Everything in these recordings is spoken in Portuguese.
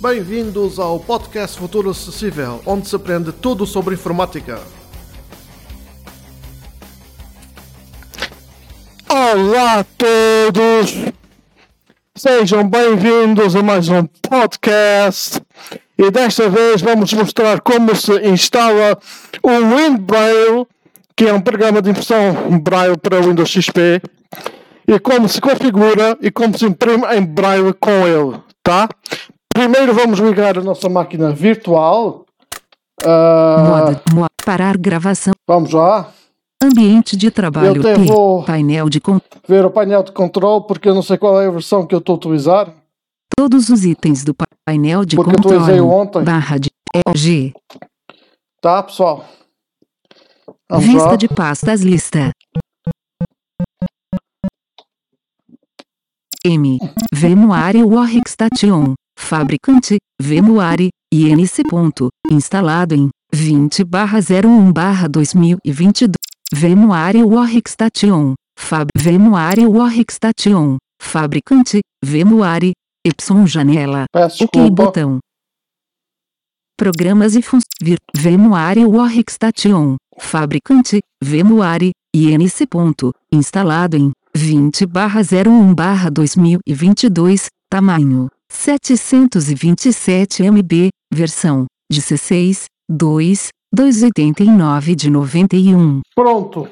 Bem-vindos ao podcast Futuro Acessível, onde se aprende tudo sobre informática. Olá a todos! Sejam bem-vindos a mais um podcast e desta vez vamos mostrar como se instala o WinBraille, que é um programa de impressão Braille para Windows XP, e como se configura e como se imprime em Braille com ele, tá? Primeiro vamos ligar a nossa máquina virtual. Ah, Moda, mo- parar gravação. vamos lá. Ambiente de trabalho. Eu vou- Painel de Ver o painel de controle porque eu não sei qual é a versão que eu estou a utilizar. todos os itens do pa- painel de Porque eu atualizei controle. ontem. Barra de EG. Tá, pessoal? Vamos Vista lá. de pastas lista. M. Vemuari Workstation. Fabricante. Vemuari. INC. Instalado em 20/01/2022. Vemuari Workstation. Fab Vemuari. Fabricante. Vemuari. Y janela. Peço OK desculpa. botão. Programas e funções. Vemuari Workstation. Fabricante. Vemuari. INC. Instalado em 20/01/2022. Tamanho: 727 MB. Versão: 16, 2, 289 de 91. Pronto.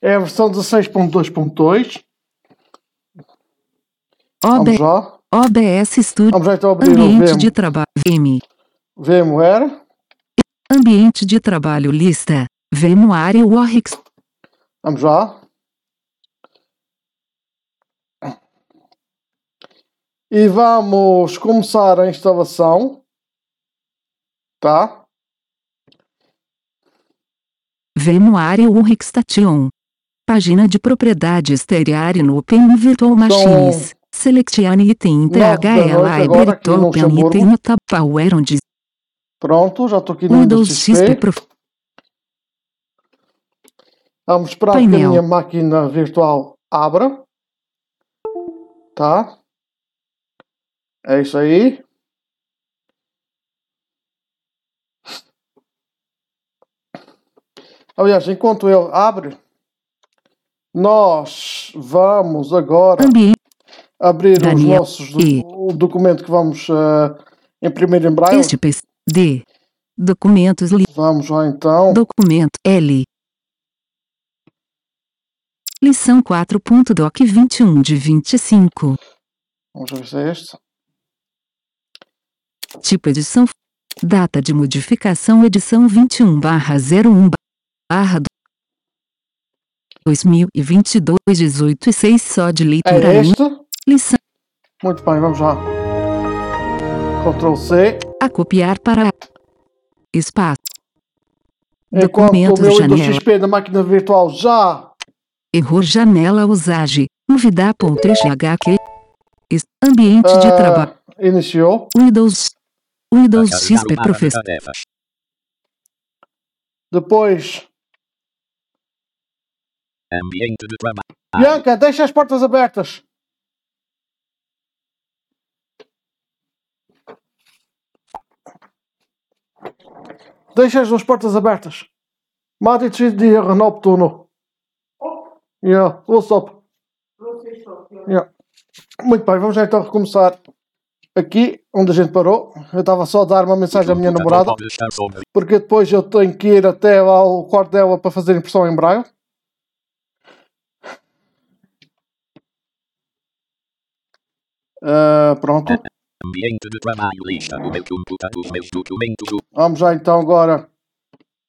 É a versão 16.2.2. OB, Vamos lá. OBS Studio. Vamos já então abrir o Ambiente VM, de trabalho. VM. VMware. Ambiente de trabalho. Lista. Vemuari Works. Vamos lá. E vamos começar a instalação. Tá? Vemuari Workstation. Página de propriedades Teriari no Open Virtual Machines. Selecione item Nove da THL noite agora Library aqui no Open Luxemburgo. item no tab Power on Dis- Pronto, já estou aqui no Windows XP. Prof. Vamos esperar que a Painel. minha máquina virtual abra. Tá? É isso aí. Aliás, enquanto ele abre, nós vamos agora abrir os Daniel nossos do- E. o documento que vamos eh, imprimir em braille. Este. D. Documentos. Li. Vamos lá então. Documento. L. Lição 4.doc 21 de 25. Vamos ver se é este. Tipo edição. Data de modificação edição 21 barra 01 barra 2022 18 e 6 só de leitura. É este. Lição Muito bem, vamos lá. Ctrl C. a copiar para espaço. Enquanto o meu janela. XP da máquina virtual já Erro janela usage. Es- Ambiente de ah, trabalho. iniciou. Windows. Windows XP Professor. Depois, Ambiente de trabalho. Bianca, deixa as portas abertas. Deixa as duas portas abertas. Mate de Renault Tuno. Yeah, what's up? Yeah. Muito bem, vamos já então recomeçar aqui onde a gente parou. Eu estava só a dar uma mensagem à minha namorada, porque depois eu tenho que ir até ao quarto dela para fazer impressão em braille. Ah, pronto. ambiente de trabalho. Lista meu computador. Meus documentos. Vamos já então agora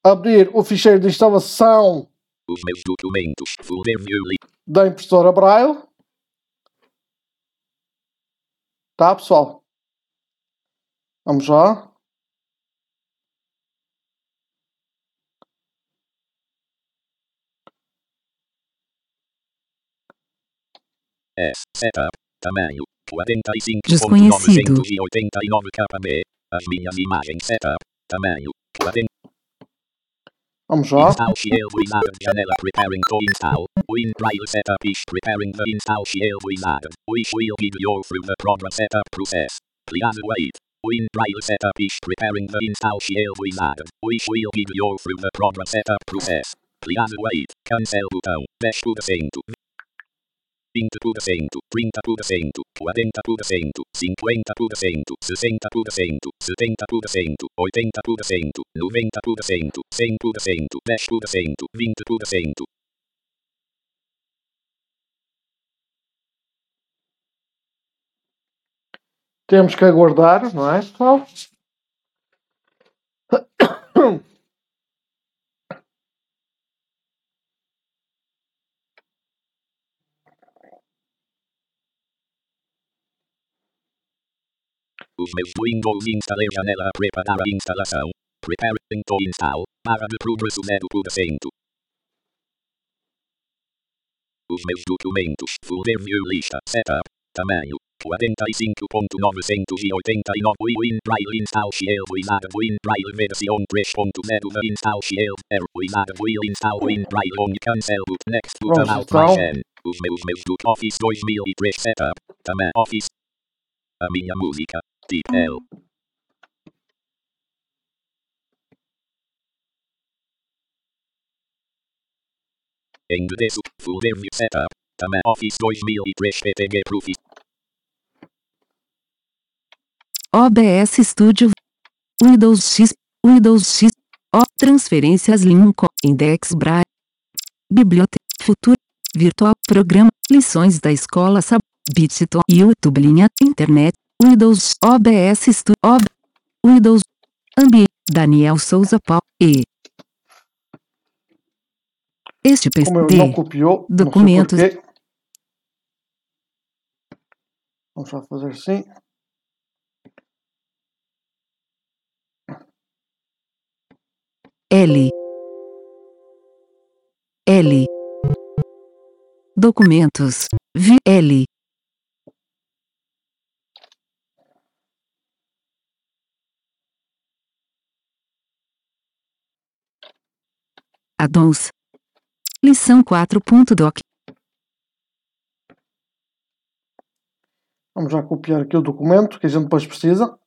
abrir o ficheiro de instalação Os meus documentos. Da impressora Braille. Tá, pessoal? Vamos lá. S. Setup. Tamanho. 45. Desconhecido. 989 kb. As minhas imagens. Setup. Tamanho. 40. Vamos lá. Install Shield Wizard Janela preparing to install. WinRail setup is preparing the install Shield Wizard. We will guide you through the program setup process. Please wait. Win Braille setup is preparing the install shield wizard, which will guide you through the program setup process. Please wait. Cancel botão. 10%. 20%, 30%, 40%, 50%, 60%, 70%, 80%, 90%, 100%, 10%, 20%. Temos que aguardar, não é, pessoal? Meus Windows instalei janela preparar a instalação. Preparing to install. Para de progresso 0%. Os meus documentos. Folder view lista. Setup. Tamanho. 45.989 Win Braille Install Shield Wizard Win Braille versão 3.0 The Install Shield Er Wizard Will Install Win Braille On Cancel Boot Next Button Alt então. mais N Os meus meus do Office 2003 Setup Tamanho Office. A minha música Tip L. Endereço Folder View Setup Tamanho Office 2003 PTG Proof OBS Studio, Windows X, Windows X, O, transferências Lincoln, Index Braille, Biblioteca, Futuro, Virtual, Programa, lições da escola Sab, Bitton, YouTube, linha, Internet, Windows, OBS Studio, OB, Windows, Ambiente, Daniel Souza Paulo, E. Este Como PC, não copiou, documentos. não sei. Vamos só fazer assim. L. L. Documentos. V. L. Addons. Lição 4.doc. Vamos já copiar aqui o documento que a gente depois precisa.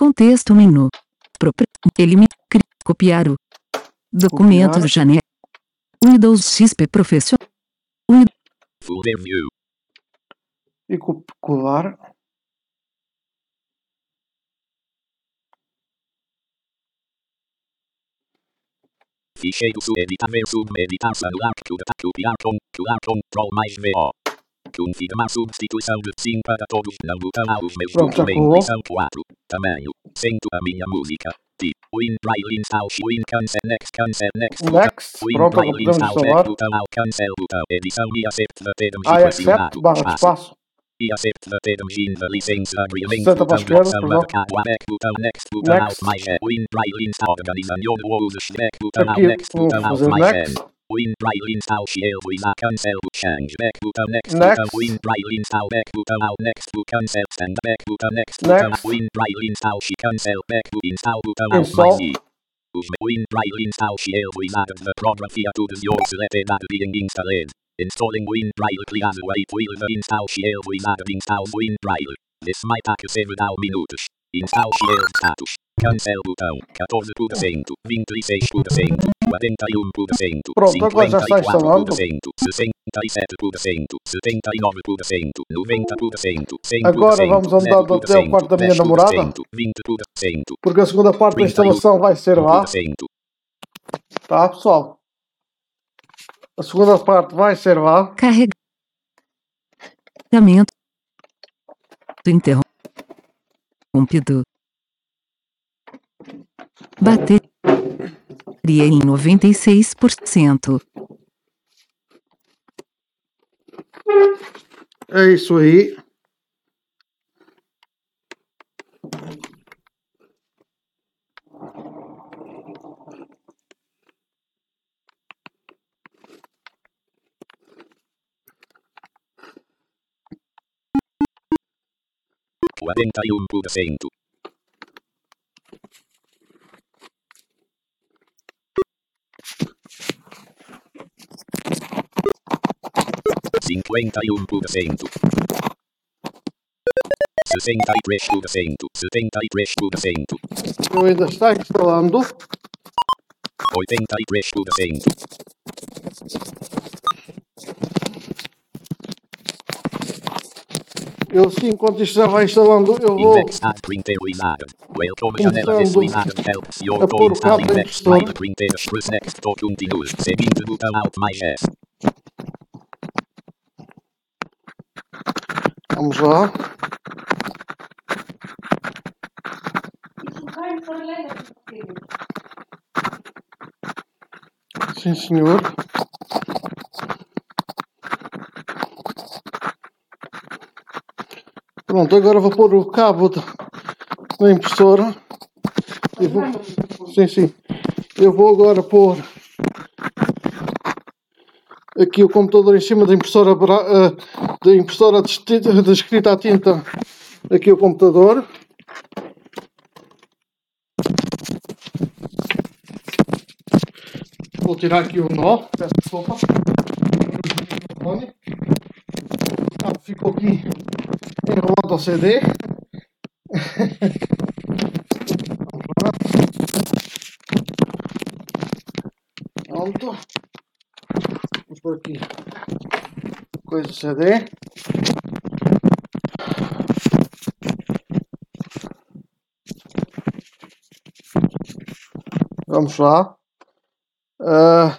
Contexto menu. Propri eliminar. Copiar o. Documentos Copiar. janela. Windows XP Professional. Folder View E co- colar. Ficheiro subeditar submeditar celular copiar copiar com colar control mais VO. Confirmar substituição de sim para todos não botão aos meus Pronto, documentos. Lição 4. Tamanho. Sento a minha música. Tipo. Win Braille install Win cancel next cancel next. Next. Win Pronto, Braille install instalar. botão ao cancel botão. Edição e accept the terms I e accept barra Espaço. E accept the terms in the license agreement. Seta para a esquerda, back botão, next botão, Next. alt mais N. Win Braille install organização uses back Aqui next vou botão, alt fazer mais N. next. Win Braille install shield with a cancel change back button next, Next. button Win Braille install back button out next to cancel stand back button next button Next. Win Braille install she cancel back to install button out Install. my E. Os Win Braille install shield with a the program features your selected ad being installed. Installing Win Braille please wait while the install shield wizard installs Win Braille. This might take several minutes. Install shield status. Cancel botão. 14%, 26%, 41%, Pronto, agora já está instalando. 54%, 67%, 79%, 90%, 100%, Agora vamos andando até o quarto da minha 10%, namorada. 20%, Porque a segunda parte da instalação vai ser lá. 1%, Tá, pessoal? A segunda parte vai ser lá. Carregamento. Interrompido. Bateria em 96%. É isso aí. 41%. Cinquenta e um por cento. Sessenta e três por cento. Setenta e três por cento. Eu ainda está instalando. Oitenta e três por cento. Eu sim, enquanto isto já vai instalando, eu vou your a pôr o cabo. Vamos lá. Sim, senhor. Pronto, agora vou pôr o cabo da, impressora. Eu vou, sim, sim. Eu vou agora pôr aqui o computador em cima da impressora, eh, da impressora de, esti- de escrita a tinta. Aqui o computador. Vou tirar aqui o nó. Peço desculpa. Ah, ficou aqui ao CD. Pronto. Vamos por aqui. Coisa do CD. Vamos lá. Ah,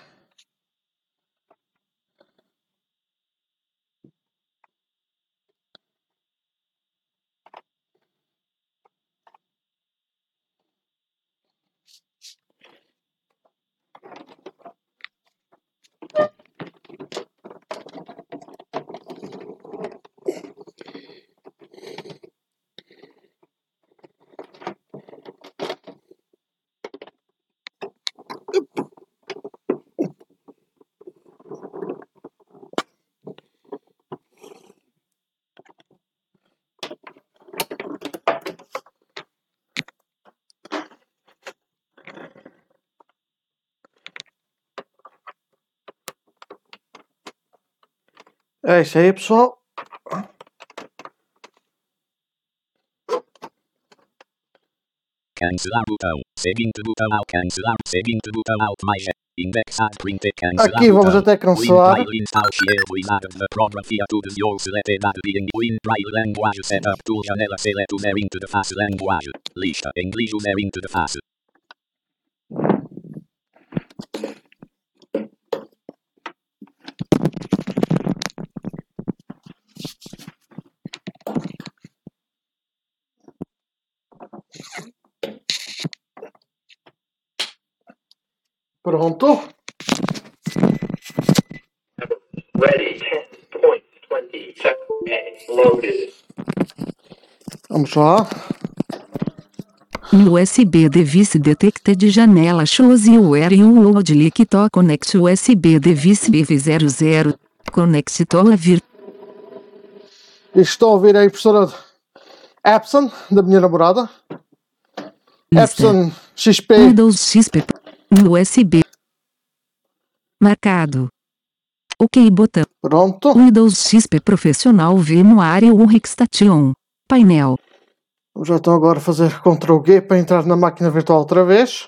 é isso aí, pessoal. Cancelar botão. Seguinte botão ao cancelar. Seguinte botão alt mais S. Index ad printer cancelar Aqui vamos até cancelar the program features your selected ad being WinDrive language setup tool janela select user interface language. Lista. English user interface. Pronto. Ready, 10.20 seconds. Loaded. Vamos lá. USB device detected janela shows you would like to connect USB device BV00. Connect to a vir Estou a ouvir a impressora Epson, da minha namorada. lista. Epson XP. Windows XP USB marcado. OK botão. Pronto. Windows XP Profissional VMware Workstation. Painel. Já estão agora fazer Ctrl G para entrar na máquina virtual outra vez.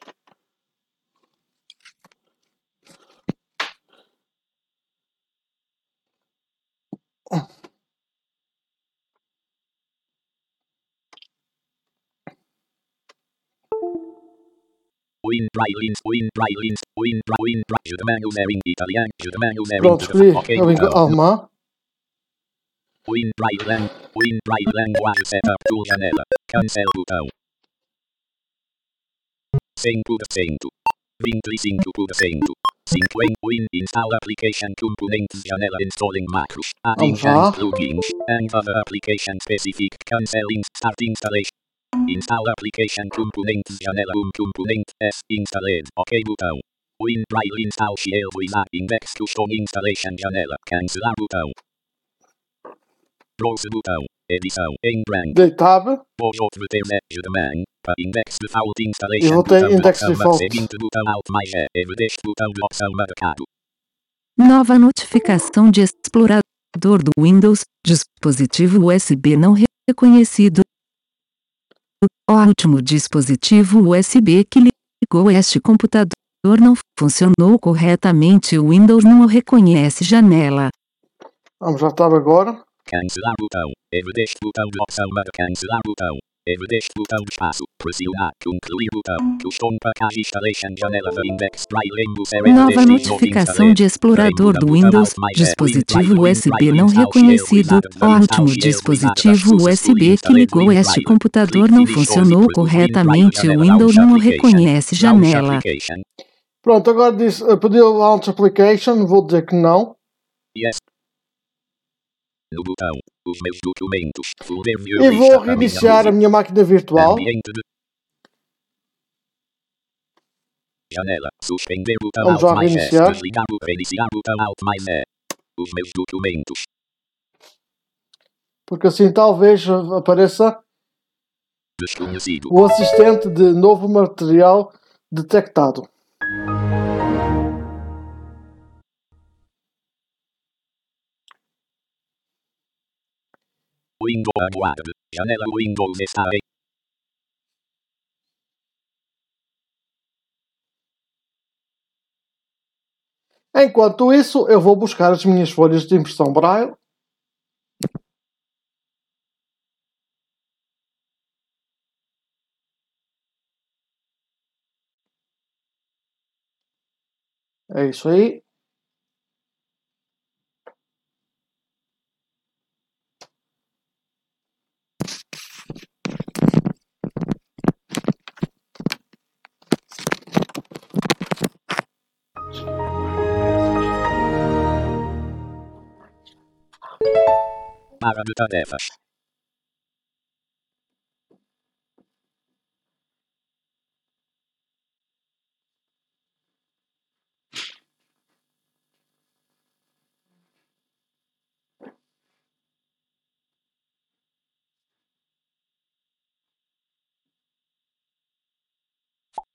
WinDrive ins. WinDrive ins. WinDrive. WinDrive. Je demande user in italiano. Je demande user Pronto, escolhi interface. Ok a língua botão. alemã. WinDrive lang. WinDrive language setup tool janela. Cancel botão. 100%. 25%. 50 Win install application components janela installing macros. Adding Vamos lá. and plugins and other application specific canceling start installation. Install application components janela um component S installed. OK botão. WinDrive install shell wizard index custom installation janela. Cancelar botão. Grosso botão. Edição. Em branco. Dei tab. Pode outro ter de man. Para index default installation. vou ter botão index default. Seguinte botão alt mais E. Botão de opção marcado. Nova notificação de explorador do Windows, dispositivo USB não reconhecido. O último dispositivo USB que ligou este computador não funcionou corretamente. O Windows não o reconhece. Janela. Vamos já tab agora. Cancelar botão. E deste botão de opção marcado. Cancelar botão. E botão espaço. Pressionar. Concluir botão. Custom package installation janela da index. Nova notificação de explorador do Windows, dispositivo USB não reconhecido. O último dispositivo USB que ligou este computador não funcionou corretamente. O Windows não o reconhece. Janela. Pronto, agora diz, eh, pediu launch application. Vou dizer que não. Yes. No botão. E lista vou reiniciar a minha máquina virtual. Janela. Suspender botão Vamos mais S. reiniciar. Desligar botão. Reiniciar mais E. Os meus documentos. Porque assim talvez apareça o assistente de novo material detectado. Windows aguarde. Janela Windows está em. Enquanto isso, eu vou buscar as minhas folhas de impressão braille. É isso aí. De tarefas.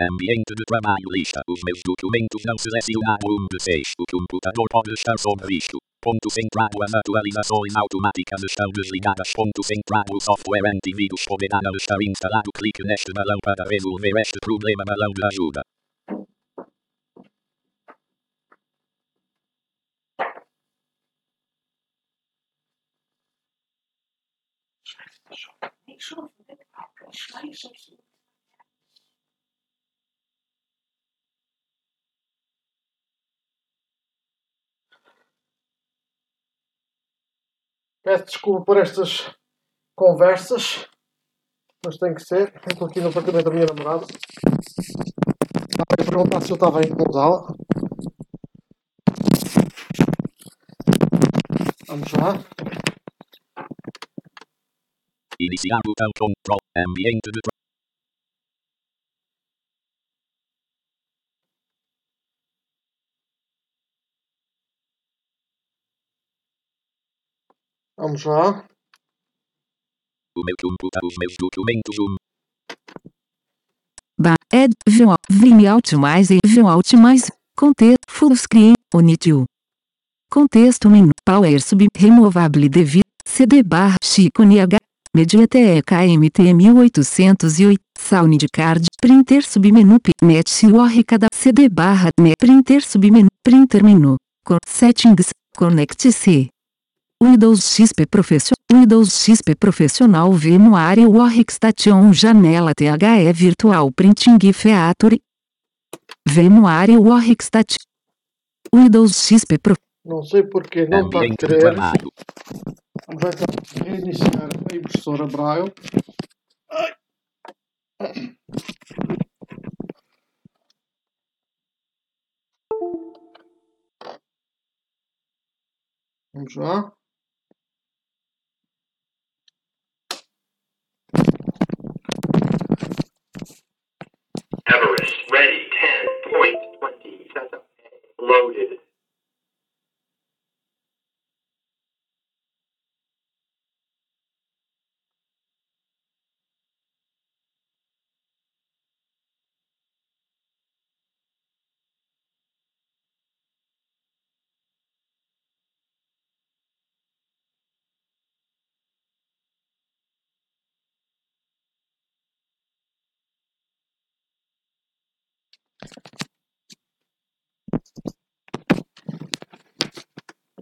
Ambiente de trabalho lista. Os meus documentos não selecionaram um de seis. O computador pode estar sobre isto. Ponto centrado. As atualizações automáticas estão desligadas. Ponto centrado. O software antivírus poderá não estar instalado. Clique neste balão para resolver este problema. Balão de ajuda. Peço desculpa por estas conversas, mas tem que ser. Estou aqui no apartamento da minha namorada. Estava a perguntar se eu estava a incomodá-la. Vamos lá. Iniciar botão control. Ambiente de Vamos lá. O meu computador. Os meus documentos. Um. Ba Ed View Vim Alt mais e View Alt mais Contexto Full Screen Unitil Contexto menu Power Sub Removable devido CD barra Chico H Mediateca MT 1808 Sound Card Printer submenu Net UR cada CD barra me Printer submenu Printer menu com Settings Connect-se Windows XP Professional Windows XP Profissional VMware Workstation Janela THE Virtual Printing Feature VMware Workstation Windows XP Pro Não sei porque não está a querer. trabalho. Vamos então reiniciar a impressora Braille. Vamos lá. Everest ready 10.20 setup A loaded.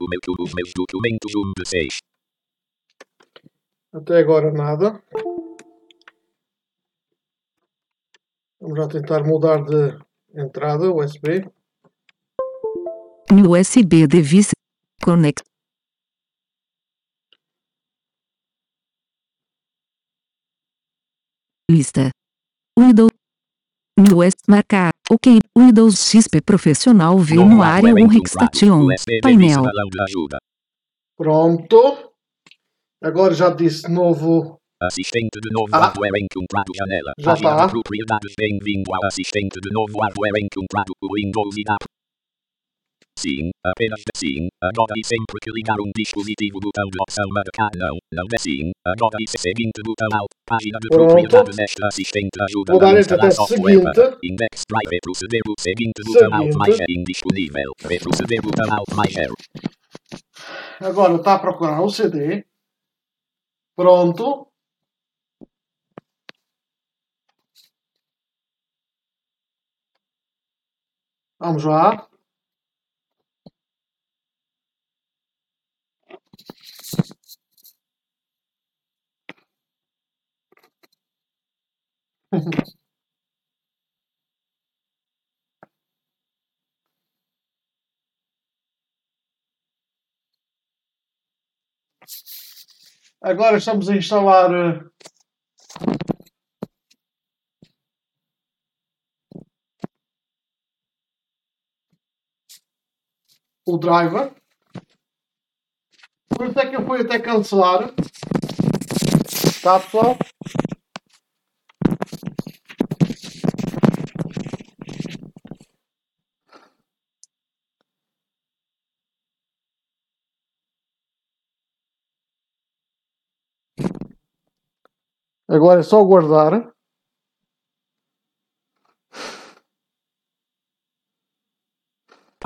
O meu, os meus documentos 1 de 6. Até agora nada. Vamos já tentar mudar de entrada USB. No USB device. Connect. Lista. Windows. Windows marcar. Ok. Windows XP Profissional veio no área 1 Hextation. USB Painel. Pronto. Agora já disse novo. Assistente de novo Ah. hardware encontrado janela. Já Página tá. de propriedades. Bem-vindo ao assistente de novo hardware encontrado. Windows e app. Sim, apenas sim. Agora e sempre que ligar um dispositivo, botão de opção marcar não. Não é sim. Agora e seguinte botão alt. Página de Pronto. propriedades. Assistente ajuda Vou dar a instalar software. seguinte. Index drive proceder o seguinte botão alt mais é indisponível. Retroceder botão alt mais zero. Agora está a procurar o CD. Pronto. Vamos lá. Agora estamos a instalar eh, o driver. Por isso é que eu fui até cancelar. Tá pessoal? Agora é só guardar.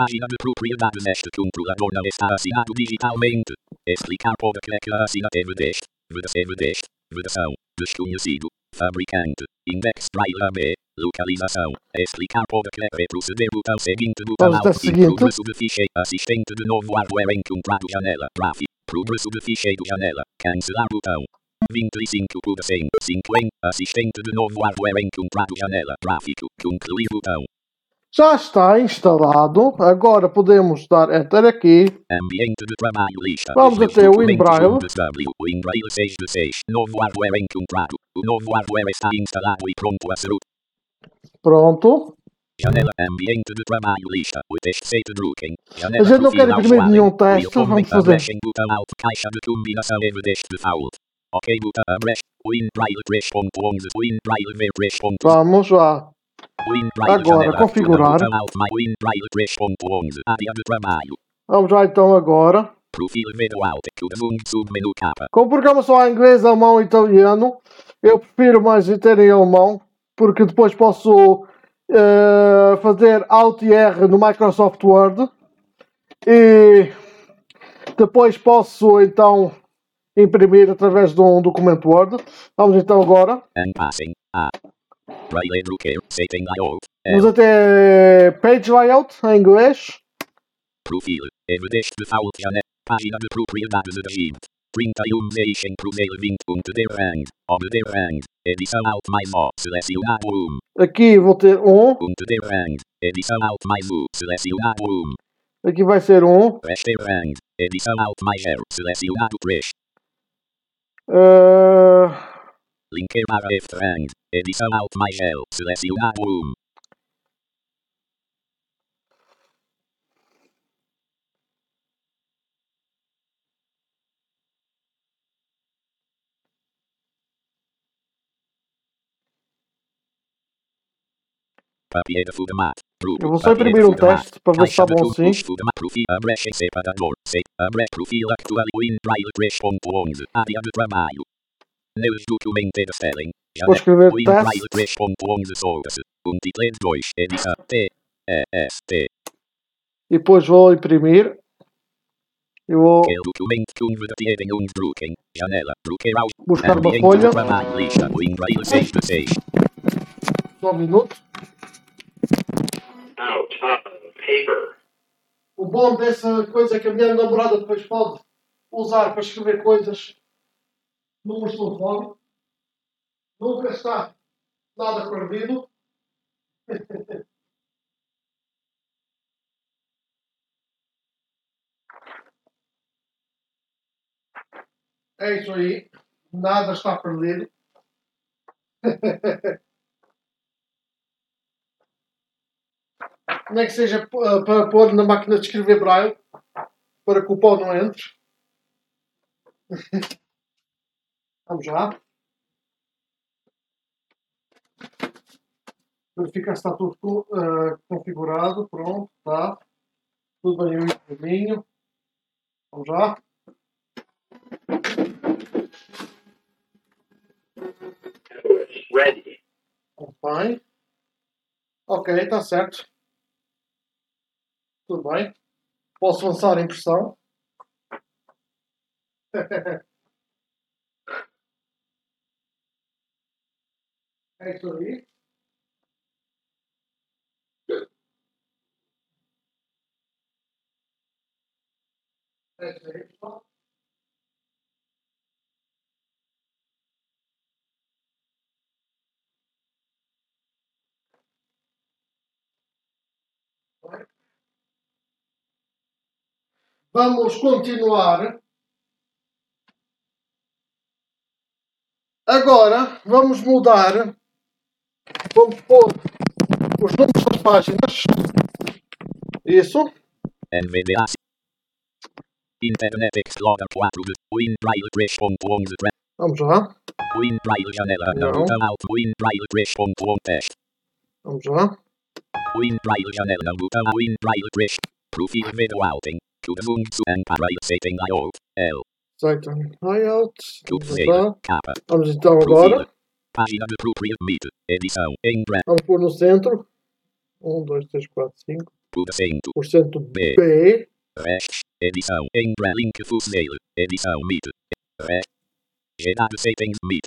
Página de propriedades. Este controlador não está assinado digitalmente. Explicar pode que a assinatura deste. Vedação deste. Vedação. Desconhecido. Fabricante. Index driver B. Localização. Explicar pode que retroceder botão seguinte botão Vamos até alt. seguinte. Progresso de ficheiro. Assistente de novo hardware encontrado janela. Graf. Progresso de ficheiro janela. Cancelar botão. 25 por 100. 50. Assistente de novo hardware encontrado janela. Gráfico. Concluir botão. Já está instalado. Agora podemos dar Enter aqui. Ambiente de trabalho lista. Vamos até o de W. WinBraille 6 de 6. Novo hardware encontrado. O novo hardware está instalado e pronto a ser. Pronto. Janela ambiente de trabalho lista. O teste feito drucken. A gente não quer imprimir nenhum teste, vamos fazer. Botão alt caixa de combinação Evo deste default. Ok botão abresh. WinBraille 3.11. WinBraille V3.11. Vamos lá. Agora, configurar. Botão alt mais WinBraille 3.11. Área de trabalho. Vamos lá então agora. Profil Vedo Alt. Cubesum submenu capa. Com o programa só em inglês, alemão e italiano, eu prefiro mais ter em alemão, porque depois posso eh, fazer Alt e R no Microsoft Word e depois posso então imprimir através de um documento Word. Vamos então agora. Unpassing. A. Braille Drucker. Setting layout. Vamos L. até Page Layout em inglês. Profil. Evideste default janela. Página de propriedades Egypt. 31 Nation Cruzeiro 20 ponto de rang. Ob de rang. Edição alt mais O. Selecionado 1. Aqui vou ter um. Ponto de rang. Edição alt mais U. Selecionado 1. Aqui vai ser um. Reste rang. Edição alt mais 0. Selecionado 3. Eh, Linker para F rang. Edição alt mais L. Selecionado 1. Papier de Fudemat. Grupo. Eu vou só imprimir um teste para ver se está bom assim. Profil. Se. Abre profil actual. WinBraille 3.11. Área de trabalho. Neus documento de spelling. Vou escrever WinBraille teste. 3.11 source. Untitled 2. Edição. T. E. E depois vou imprimir. Eu vou buscar uma folha. de trabalho. Lista. WinBraille 6 de 6. Só um minuto. O bom dessa coisa é que a minha namorada depois pode usar para escrever coisas no meu telefone. Nunca está nada perdido. É isso aí. Nada está perdido. Nem que seja p- para pôr na máquina de escrever braille para que o pó não entre. Vamos lá. Verificar se está tudo eh, configurado. Pronto, está. Tudo bem no caminho. Vamos lá. Ready. Bem. Ok, está certo. Tudo bem. Posso lançar a impressão. É isso aí. É isso aí, pessoal. Vamos continuar. Agora vamos mudar. Vamos pôr os números das páginas. Isso. NVDA. Internet Explorer 4. WinRail 3.11. Tre- Vamos lá. WinRail janela. Não. Ruta alto. WinRail 3.1 teste. Vamos lá. WinRail janela. Ruta WinRail 3. Profil video outing. Kudvung zu Amparail setting layout. L. Site layout. Vamos Tuxedo. lá. Capa. Vamos então agora. Página de Proprial Meet. Edição. Em breve. Vamos pôr no centro. 1, 2, 3, 4, 5. Tudo acento. Por cento B. B. Rest. Edição. Em breve. Link Fusnail. Edição. Meet. Rest. Gerado settings Meet.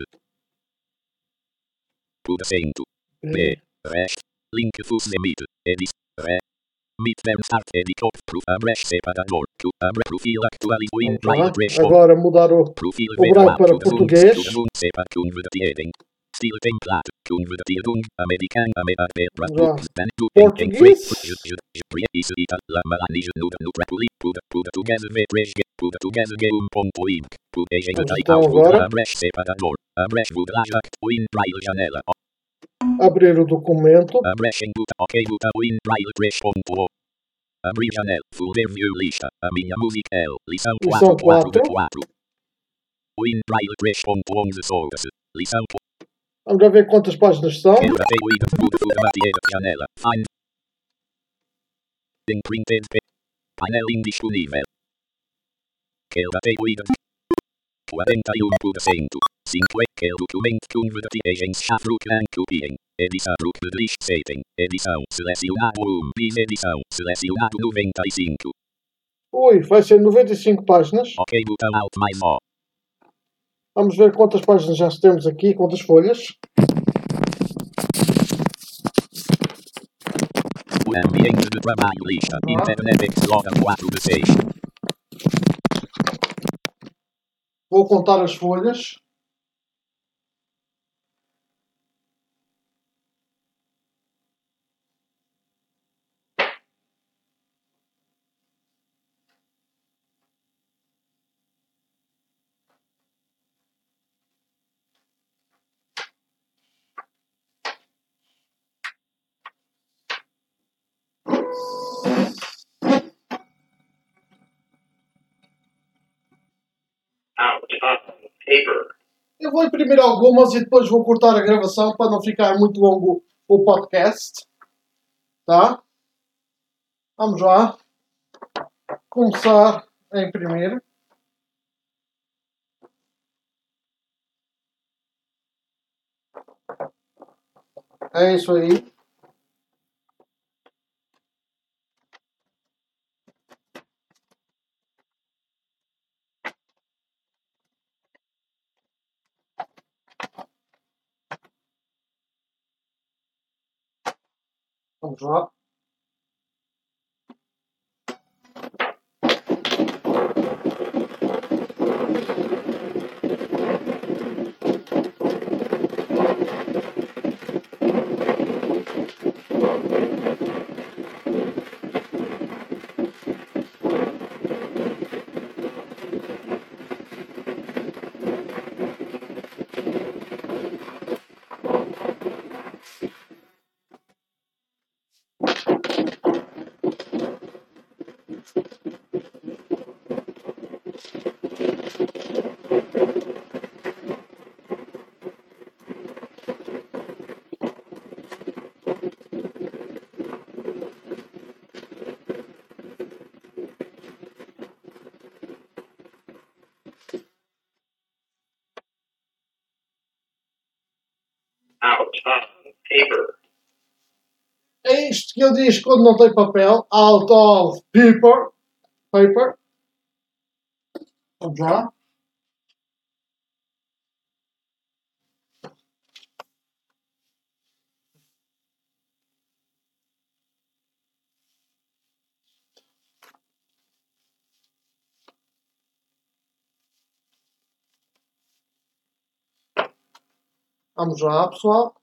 Tudo acento. B. Rest. Link Fusnail Meet. Edição. Re. Meet them start editor. Proof abre separador. Q abre profil lá. drive threshold. Agora mudar o. O para português. Português. Então agora. Abrir o documento. Abre buta. Ok buta. Win braille 3.1. Abrir janela. Full review lista. A minha música é lição Lição 4 4 de quatro. 4. Win braille 3.11 source. Lição Vamos lá ver quantas páginas são. Janela, find. Imprinted pa- Painel indisponível. Quebra teu ida. 41%. 5 que o documento. Edição. Edição selecionado 1 bis edição selecionado 95. Ui, vai ser 95 páginas. Ok botão alt mais ó. Vamos ver quantas páginas já temos aqui, quantas folhas. O ambiente de trabalho lista. Internet Explorer 4 de 6. Vou contar as folhas. Eu vou imprimir algumas e depois vou cortar a gravação para não ficar muito longo o podcast. Tá? Vamos lá. Começar a imprimir. É isso aí. Donc je vois. Paper. É isto que eu diz quando não tem papel. Out of paper. Paper. Vamos lá. Vamos lá, pessoal.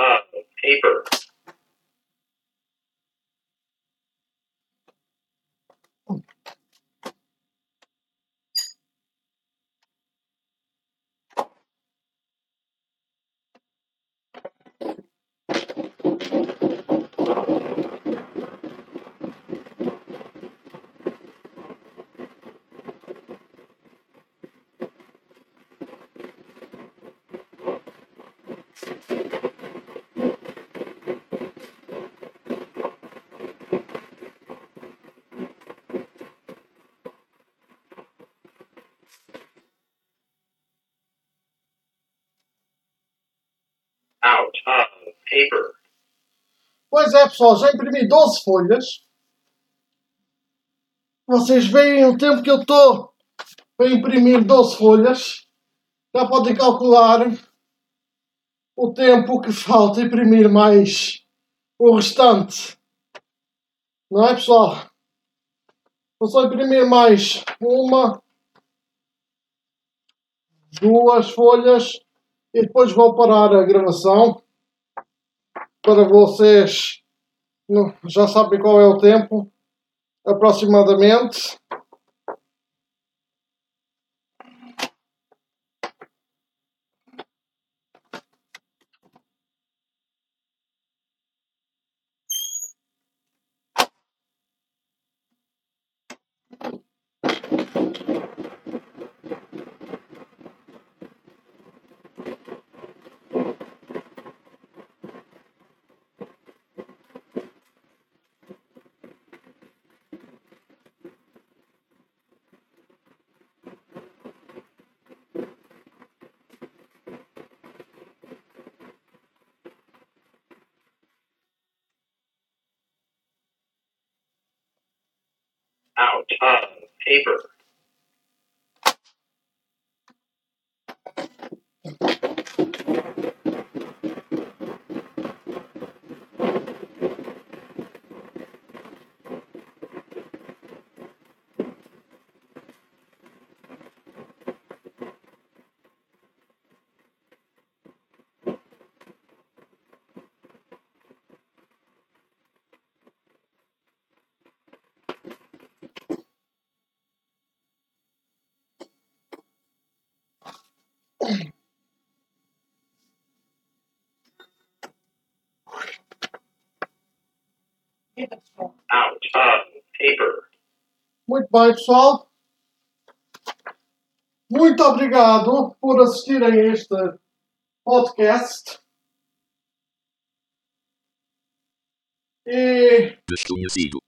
Out of paper. É, pessoal, já imprimi 12 folhas. Vocês veem o tempo que eu estou para imprimir 12 folhas. Já podem calcular o tempo que falta imprimir mais o restante. Não é, pessoal? Vou só imprimir mais uma, duas folhas e depois vou parar a gravação para vocês já sabem qual é o tempo aproximadamente. Out of paper. Out of paper. Muito bem, pessoal. Muito obrigado por assistirem a este podcast. E Desconhecido.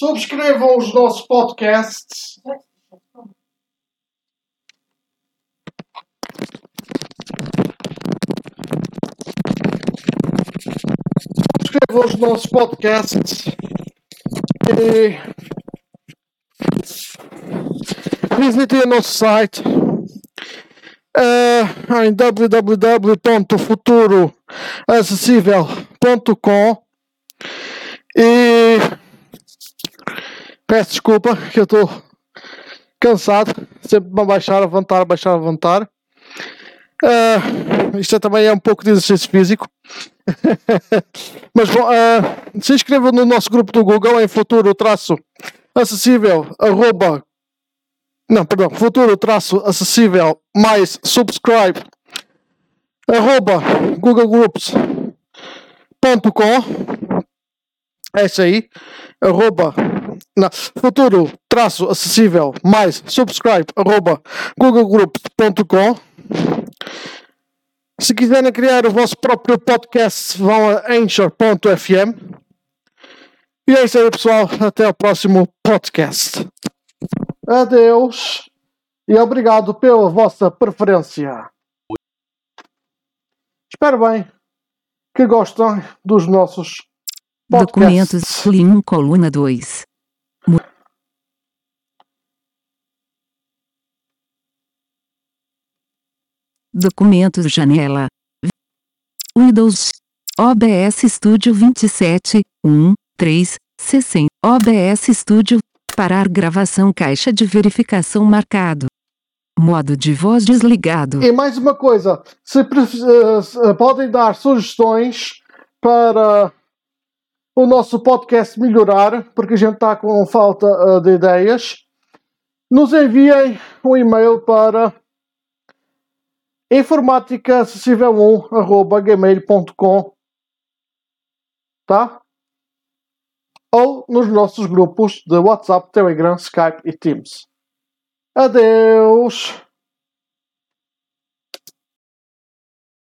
subscrevam os nossos podcasts. Subscrevam os nossos podcasts. E visitem o nosso site eh, em www.futuroacessível.com e peço desculpa que eu estou cansado, sempre me abaixar, levantar, abaixar, levantar. Eh, isto também é um pouco de exercício físico. Mas bom, eh, se inscrevam no nosso grupo do Google em futuro traço acessível arroba não, perdão, futuro traço acessível mais subscribe arroba googlegroups.com é isso aí arroba não, futuro traço acessível mais subscribe arroba googlegroups.com se quiserem criar o vosso próprio podcast vão a anchor.fm e é isso aí pessoal até o próximo podcast Adeus e obrigado pela vossa preferência. Espero bem que gostem dos nossos Documentos, podcasts. Slim, coluna 2. Documentos, janela. Windows. OBS Studio 27, 1, 3, 60. OBS Studio. Parar gravação caixa de verificação marcado. Modo de voz desligado. E mais uma coisa, se, eh, podem dar sugestões para o nosso podcast melhorar, porque a gente está com falta eh, de ideias, nos enviem um e-mail para informática acessível 1 arroba gmail.com tá? Ou nos nossos grupos de WhatsApp, Telegram, Skype e Teams. Adeus!